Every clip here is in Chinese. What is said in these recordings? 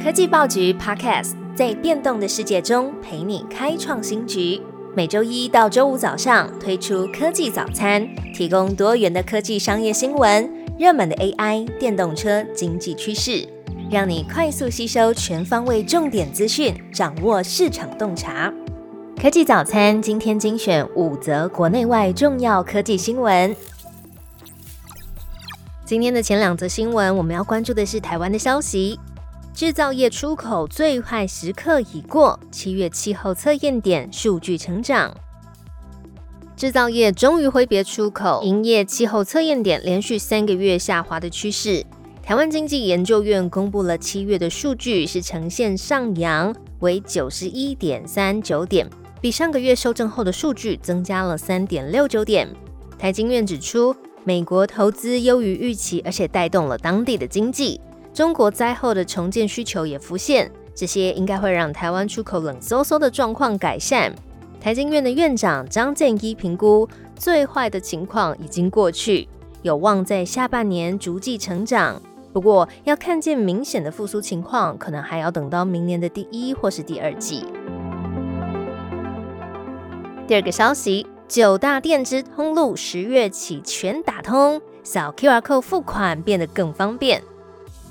科技报局 Podcast 在变动的世界中陪你开创新局。每周一到周五早上推出科技早餐，提供多元的科技商业新闻、热门的 AI、电动车、经济趋势，让你快速吸收全方位重点资讯，掌握市场洞察。科技早餐今天精选五则国内外重要科技新闻。今天的前两则新闻，我们要关注的是台湾的消息。制造业出口最坏时刻已过，七月气候测验点数据成长。制造业终于挥别出口营业气候测验点连续三个月下滑的趋势。台湾经济研究院公布了七月的数据是呈现上扬，为九十一点三九点，比上个月修正后的数据增加了三点六九点。台经院指出，美国投资优于预期，而且带动了当地的经济。中国灾后的重建需求也浮现，这些应该会让台湾出口冷飕飕的状况改善。台经院的院长张建一评估，最坏的情况已经过去，有望在下半年逐季成长。不过，要看见明显的复苏情况，可能还要等到明年的第一或是第二季。第二个消息，九大电支通路十月起全打通，扫 QR code 付款变得更方便。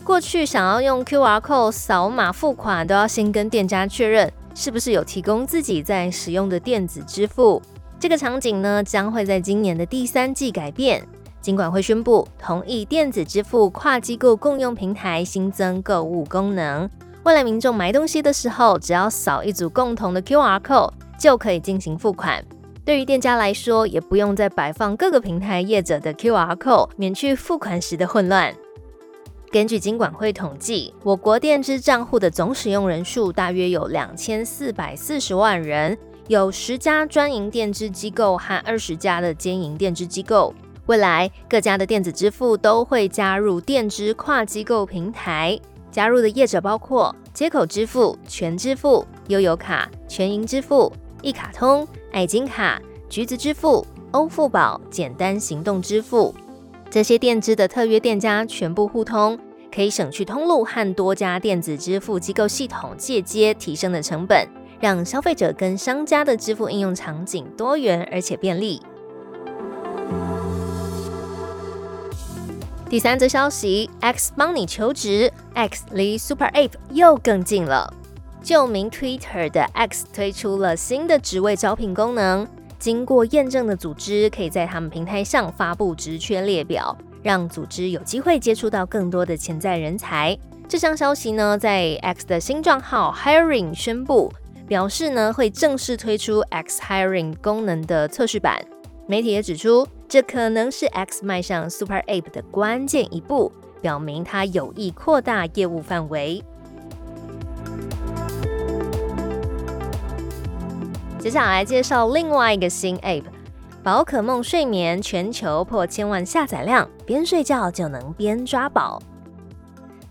过去想要用 QR code 扫码付款，都要先跟店家确认是不是有提供自己在使用的电子支付。这个场景呢，将会在今年的第三季改变。尽管会宣布同意电子支付跨机构共用平台新增购物功能，未来民众买东西的时候，只要扫一组共同的 QR code 就可以进行付款。对于店家来说，也不用再摆放各个平台业者的 QR code，免去付款时的混乱。根据金管会统计，我国电支账户的总使用人数大约有两千四百四十万人，有十家专营电支机构和二十家的兼营电支机构。未来各家的电子支付都会加入电支跨机构平台，加入的业者包括接口支付、全支付、悠游卡、全银支付、一卡通、爱金卡、橘子支付、欧付宝、简单行动支付。这些电支的特约店家全部互通，可以省去通路和多家电子支付机构系统借接提升的成本，让消费者跟商家的支付应用场景多元而且便利。第三则消息，X 帮你求职，X 离 Super Ape 又更近了。旧名 Twitter 的 X 推出了新的职位招聘功能。经过验证的组织可以在他们平台上发布职缺列表，让组织有机会接触到更多的潜在人才。这项消息呢，在 X 的新账号 Hiring 宣布，表示呢会正式推出 X Hiring 功能的测试版。媒体也指出，这可能是 X 迈向 Super App 的关键一步，表明它有意扩大业务范围。接下来介绍另外一个新 App，宝可梦睡眠全球破千万下载量，边睡觉就能边抓宝。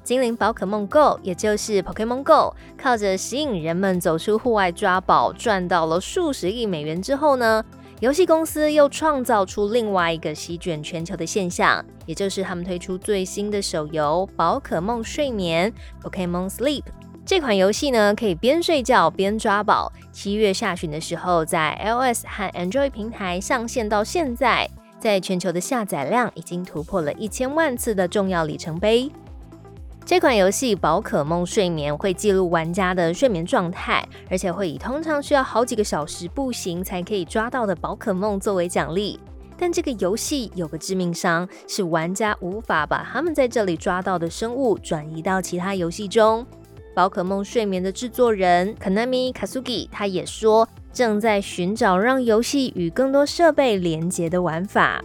精灵宝可梦 Go，也就是 Pokemon Go，靠着吸引人们走出户外抓宝，赚到了数十亿美元之后呢，游戏公司又创造出另外一个席卷全球的现象，也就是他们推出最新的手游宝可梦睡眠 Pokemon Sleep。这款游戏呢，可以边睡觉边抓宝。七月下旬的时候，在 iOS 和 Android 平台上线，到现在，在全球的下载量已经突破了一千万次的重要里程碑。这款游戏《宝可梦睡眠》会记录玩家的睡眠状态，而且会以通常需要好几个小时步行才可以抓到的宝可梦作为奖励。但这个游戏有个致命伤，是玩家无法把他们在这里抓到的生物转移到其他游戏中。宝可梦睡眠的制作人 Kanami Kasugi，他也说正在寻找让游戏与更多设备连接的玩法。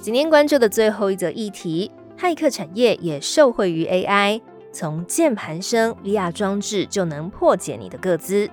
今天关注的最后一则议题，骇客产业也受惠于 AI，从键盘声、VR 装置就能破解你的个资。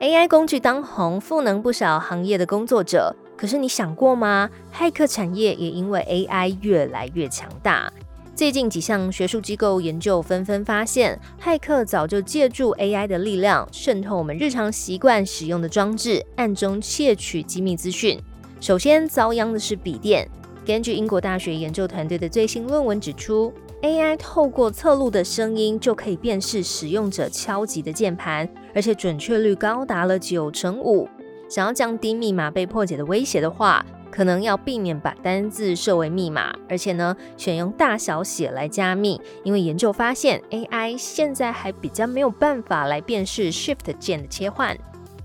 AI 工具当红，赋能不少行业的工作者。可是你想过吗？骇客产业也因为 AI 越来越强大。最近几项学术机构研究纷纷发现，骇客早就借助 AI 的力量，渗透我们日常习惯使用的装置，暗中窃取机密资讯。首先遭殃的是笔电，根据英国大学研究团队的最新论文指出，AI 透过侧录的声音就可以辨识使用者敲击的键盘，而且准确率高达了九成五。想要降低密码被破解的威胁的话，可能要避免把单字设为密码，而且呢，选用大小写来加密，因为研究发现，AI 现在还比较没有办法来辨识 Shift 键的切换。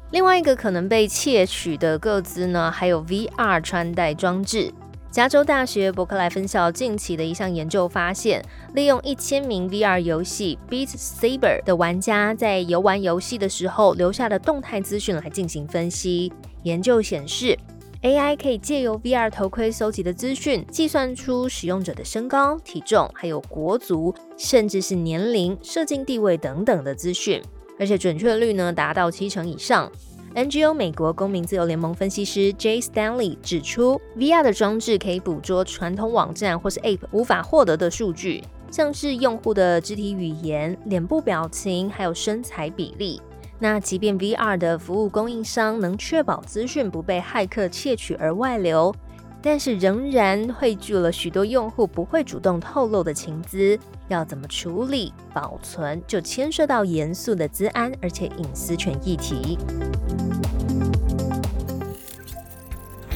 另外一个可能被窃取的个资呢，还有 VR 穿戴装置。加州大学伯克莱分校近期的一项研究发现，利用一千名 VR 游戏 Beat Saber 的玩家在游玩游戏的时候留下的动态资讯来进行分析。研究显示，AI 可以借由 VR 头盔搜集的资讯，计算出使用者的身高、体重，还有国足，甚至是年龄、社经地位等等的资讯，而且准确率呢达到七成以上。NGO 美国公民自由联盟分析师 Jay Stanley 指出，VR 的装置可以捕捉传统网站或是 App 无法获得的数据，像是用户的肢体语言、脸部表情，还有身材比例。那即便 VR 的服务供应商能确保资讯不被骇客窃取而外流。但是仍然汇聚了许多用户不会主动透露的情资，要怎么处理保存，就牵涉到严肃的资安而且隐私权议题。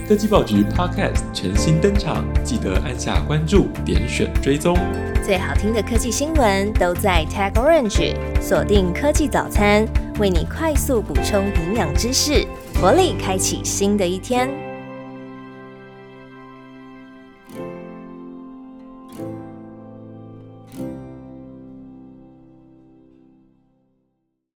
科技报局 Podcast 全新登场，记得按下关注，点选追踪。最好听的科技新闻都在 Tag Orange，锁定科技早餐，为你快速补充营养知识，活力开启新的一天。